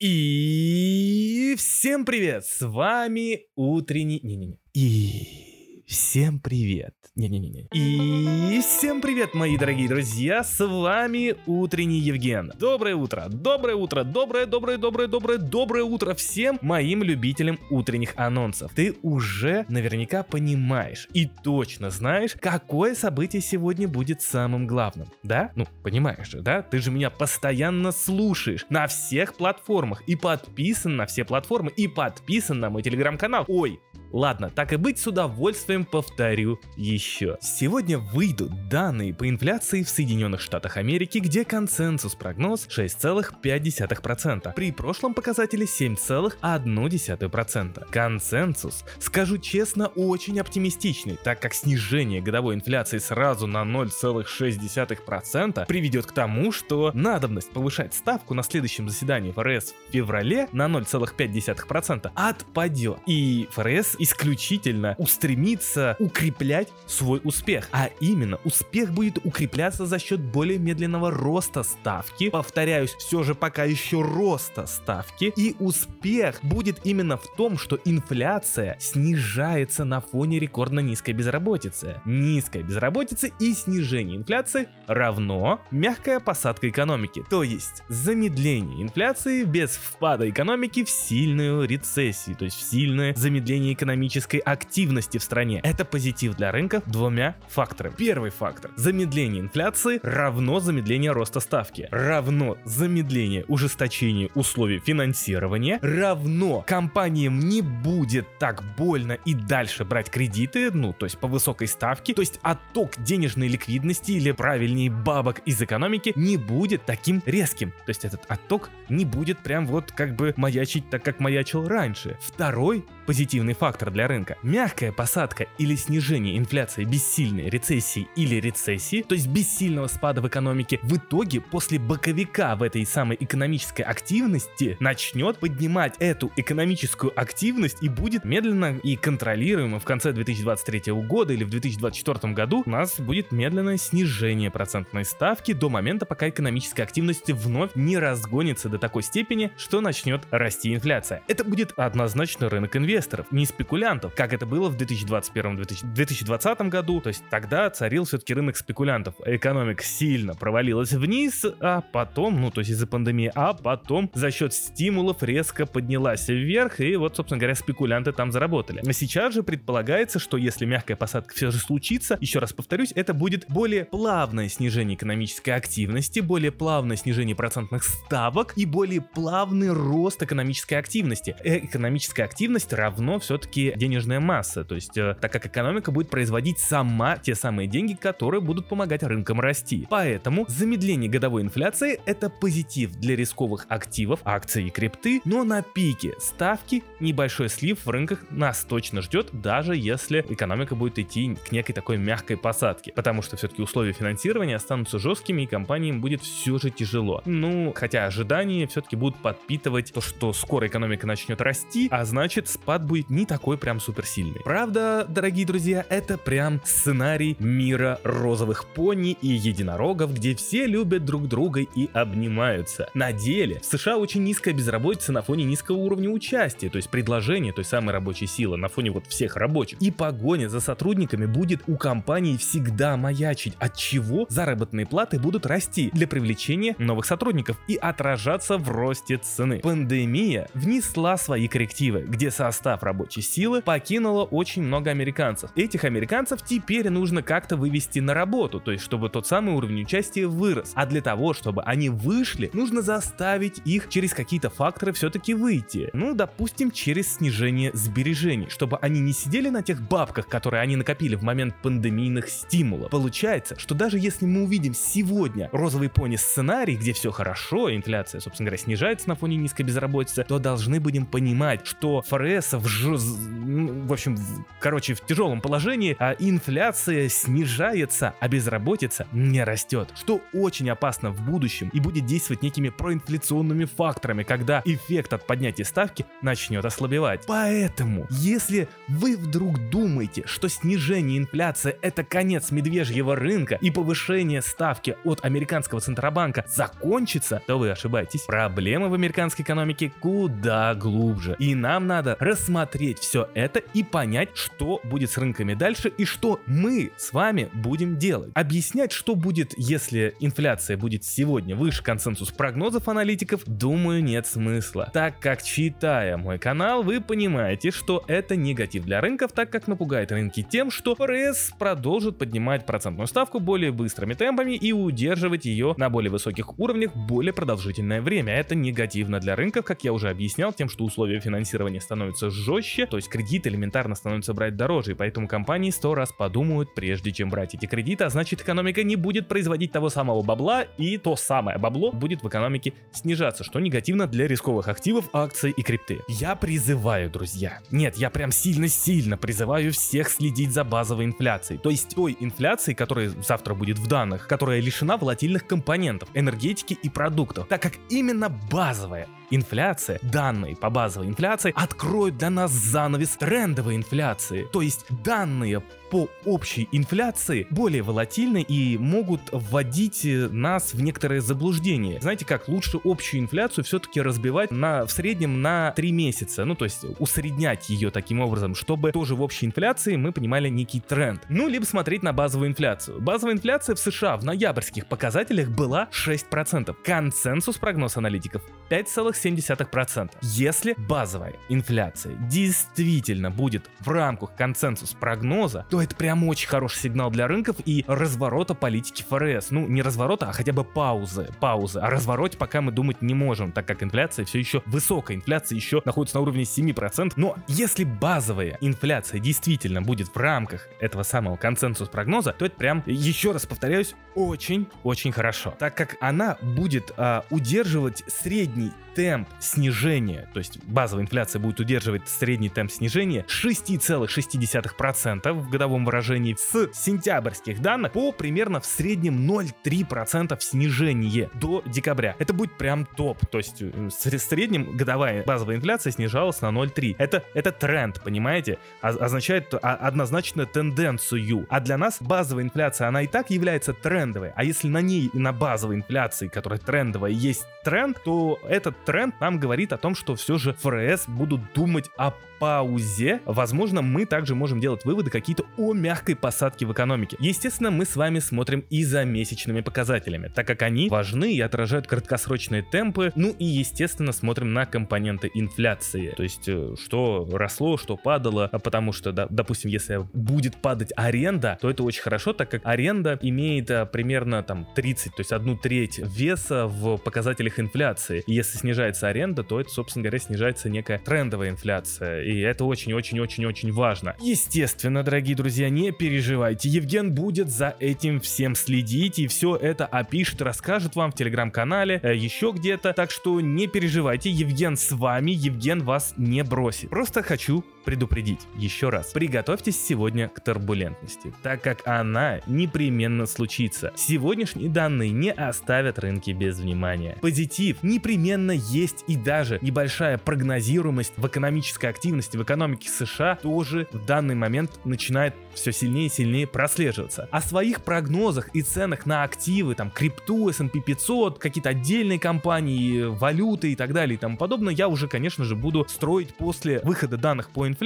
И всем привет! С вами утренний... Не-не-не. И всем привет! Не-не-не. И всем привет, мои дорогие друзья, с вами Утренний Евген. Доброе утро, доброе утро, доброе, доброе, доброе, доброе, доброе утро всем моим любителям утренних анонсов. Ты уже наверняка понимаешь и точно знаешь, какое событие сегодня будет самым главным, да? Ну, понимаешь же, да? Ты же меня постоянно слушаешь на всех платформах и подписан на все платформы и подписан на мой телеграм-канал. Ой, Ладно, так и быть, с удовольствием повторю еще. Сегодня выйдут данные по инфляции в Соединенных Штатах Америки, где консенсус прогноз 6,5%, при прошлом показателе 7,1%. Консенсус, скажу честно, очень оптимистичный, так как снижение годовой инфляции сразу на 0,6% приведет к тому, что надобность повышать ставку на следующем заседании ФРС в феврале на 0,5% отпадет. И ФРС исключительно устремиться укреплять свой успех. А именно, успех будет укрепляться за счет более медленного роста ставки. Повторяюсь, все же пока еще роста ставки. И успех будет именно в том, что инфляция снижается на фоне рекордно низкой безработицы. Низкая безработица и снижение инфляции равно мягкая посадка экономики. То есть замедление инфляции без впада экономики в сильную рецессию, то есть в сильное замедление экономики экономической активности в стране. Это позитив для рынка двумя факторами. Первый фактор. Замедление инфляции равно замедление роста ставки. Равно замедление ужесточения условий финансирования. Равно компаниям не будет так больно и дальше брать кредиты, ну, то есть по высокой ставке. То есть отток денежной ликвидности или правильнее бабок из экономики не будет таким резким. То есть этот отток не будет прям вот как бы маячить так, как маячил раньше. Второй позитивный фактор для рынка. Мягкая посадка или снижение инфляции без сильной рецессии или рецессии, то есть без сильного спада в экономике, в итоге после боковика в этой самой экономической активности начнет поднимать эту экономическую активность и будет медленно и контролируемо в конце 2023 года или в 2024 году у нас будет медленное снижение процентной ставки до момента, пока экономическая активность вновь не разгонится до такой степени, что начнет расти инфляция. Это будет однозначно рынок инвесторов инвесторов, не спекулянтов, как это было в 2021-2020 году. То есть тогда царил все-таки рынок спекулянтов. Экономика сильно провалилась вниз, а потом, ну то есть из-за пандемии, а потом за счет стимулов резко поднялась вверх, и вот, собственно говоря, спекулянты там заработали. А сейчас же предполагается, что если мягкая посадка все же случится, еще раз повторюсь, это будет более плавное снижение экономической активности, более плавное снижение процентных ставок и более плавный рост экономической активности. Э, экономическая активность равно все-таки денежная масса. То есть, э, так как экономика будет производить сама те самые деньги, которые будут помогать рынкам расти. Поэтому замедление годовой инфляции это позитив для рисковых активов, акций и крипты, но на пике ставки небольшой слив в рынках нас точно ждет, даже если экономика будет идти к некой такой мягкой посадке. Потому что все-таки условия финансирования останутся жесткими и компаниям будет все же тяжело. Ну, хотя ожидания все-таки будут подпитывать то, что скоро экономика начнет расти, а значит спад будет не такой прям суперсильный. Правда, дорогие друзья, это прям сценарий мира розовых пони и единорогов, где все любят друг друга и обнимаются. На деле, в США очень низкая безработица на фоне низкого уровня участия, то есть предложения той самой рабочей силы на фоне вот всех рабочих. И погоня за сотрудниками будет у компаний всегда маячить, от чего заработные платы будут расти для привлечения новых сотрудников и отражаться в росте цены. Пандемия внесла свои коррективы, где состав состав рабочей силы покинуло очень много американцев. Этих американцев теперь нужно как-то вывести на работу, то есть чтобы тот самый уровень участия вырос. А для того, чтобы они вышли, нужно заставить их через какие-то факторы все-таки выйти. Ну, допустим, через снижение сбережений, чтобы они не сидели на тех бабках, которые они накопили в момент пандемийных стимулов. Получается, что даже если мы увидим сегодня розовый пони сценарий, где все хорошо, инфляция, собственно говоря, снижается на фоне низкой безработицы, то должны будем понимать, что ФРС в, ж... в общем, в, короче, в тяжелом положении, а инфляция снижается, а безработица не растет, что очень опасно в будущем и будет действовать некими проинфляционными факторами, когда эффект от поднятия ставки начнет ослабевать. Поэтому, если вы вдруг думаете, что снижение инфляции это конец медвежьего рынка и повышение ставки от американского центробанка закончится, то вы ошибаетесь. Проблемы в американской экономике куда глубже. И нам надо рассмотреть все это и понять, что будет с рынками дальше и что мы с вами будем делать. Объяснять, что будет, если инфляция будет сегодня выше консенсус прогнозов аналитиков, думаю, нет смысла. Так как читая мой канал, вы понимаете, что это негатив для рынков, так как напугает рынки тем, что ФРС продолжит поднимать процентную ставку более быстрыми темпами и удерживать ее на более высоких уровнях более продолжительное время. Это негативно для рынков, как я уже объяснял, тем, что условия финансирования становятся жестче, то есть кредит элементарно становится брать дороже, и поэтому компании сто раз подумают, прежде чем брать эти кредиты, а значит экономика не будет производить того самого бабла, и то самое бабло будет в экономике снижаться, что негативно для рисковых активов, акций и крипты. Я призываю, друзья, нет, я прям сильно-сильно призываю всех следить за базовой инфляцией, то есть той инфляцией, которая завтра будет в данных, которая лишена волатильных компонентов, энергетики и продуктов, так как именно базовая инфляция, данные по базовой инфляции откроют для нас занавес трендовой инфляции. То есть данные по общей инфляции более волатильны и могут вводить э, нас в некоторое заблуждение. Знаете как, лучше общую инфляцию все-таки разбивать на, в среднем на 3 месяца, ну то есть усреднять ее таким образом, чтобы тоже в общей инфляции мы понимали некий тренд. Ну, либо смотреть на базовую инфляцию. Базовая инфляция в США в ноябрьских показателях была 6%. Консенсус прогноз аналитиков 5,7%. 0,7%. Если базовая инфляция действительно будет в рамках консенсус прогноза, то это прям очень хороший сигнал для рынков и разворота политики ФРС. Ну, не разворота, а хотя бы паузы. Паузы. О развороте пока мы думать не можем, так как инфляция все еще высокая. Инфляция еще находится на уровне 7%. Но если базовая инфляция действительно будет в рамках этого самого консенсус прогноза, то это прям, еще раз повторяюсь, очень-очень хорошо. Так как она будет а, удерживать средний темп снижения, то есть базовая инфляция будет удерживать средний темп снижения 6,6% в годовом выражении с сентябрьских данных по примерно в среднем 0,3% снижение до декабря. Это будет прям топ, то есть э, в среднем годовая базовая инфляция снижалась на 0,3. Это, это тренд, понимаете? Означает однозначно тенденцию. А для нас базовая инфляция, она и так является трендовой. А если на ней на базовой инфляции, которая трендовая, есть тренд, то этот тренд нам говорит о том, что все же ФРС будут думать о паузе, возможно, мы также можем делать выводы какие-то о мягкой посадке в экономике. Естественно, мы с вами смотрим и за месячными показателями, так как они важны и отражают краткосрочные темпы, ну и, естественно, смотрим на компоненты инфляции, то есть э, что росло, что падало, а потому что, да, допустим, если будет падать аренда, то это очень хорошо, так как аренда имеет а, примерно там 30, то есть одну треть веса в показателях инфляции. И если снижается аренда, то это, собственно говоря, снижается некая трендовая инфляция и это очень-очень-очень-очень важно. Естественно, дорогие друзья, не переживайте, Евген будет за этим всем следить и все это опишет, расскажет вам в телеграм-канале, э, еще где-то, так что не переживайте, Евген с вами, Евген вас не бросит. Просто хочу предупредить еще раз. Приготовьтесь сегодня к турбулентности, так как она непременно случится. Сегодняшние данные не оставят рынки без внимания. Позитив непременно есть и даже небольшая прогнозируемость в экономической активности в экономике США тоже в данный момент начинает все сильнее и сильнее прослеживаться. О своих прогнозах и ценах на активы, там, крипту, S&P 500, какие-то отдельные компании, валюты и так далее и тому подобное, я уже, конечно же, буду строить после выхода данных по инфляции,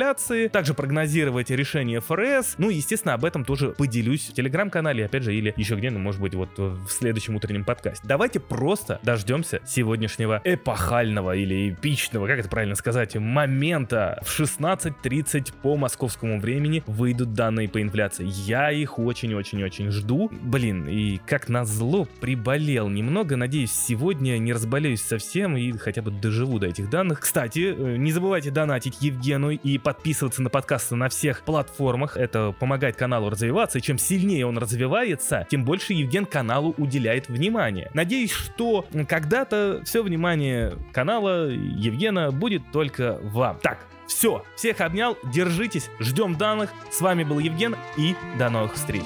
также прогнозировать решение ФРС, ну и, естественно, об этом тоже поделюсь в телеграм-канале, опять же, или еще где-то, может быть, вот в следующем утреннем подкасте. Давайте просто дождемся сегодняшнего эпохального или эпичного, как это правильно сказать, момента. В 16.30 по московскому времени выйдут данные по инфляции. Я их очень-очень-очень жду. Блин, и как назло приболел немного. Надеюсь, сегодня не разболеюсь совсем и хотя бы доживу до этих данных. Кстати, э, не забывайте донатить Евгену и подписываться на подкасты на всех платформах. Это помогает каналу развиваться, и чем сильнее он развивается, тем больше Евген каналу уделяет внимание. Надеюсь, что когда-то все внимание канала Евгена будет только вам. Так, все, всех обнял, держитесь, ждем данных. С вами был Евген и до новых встреч.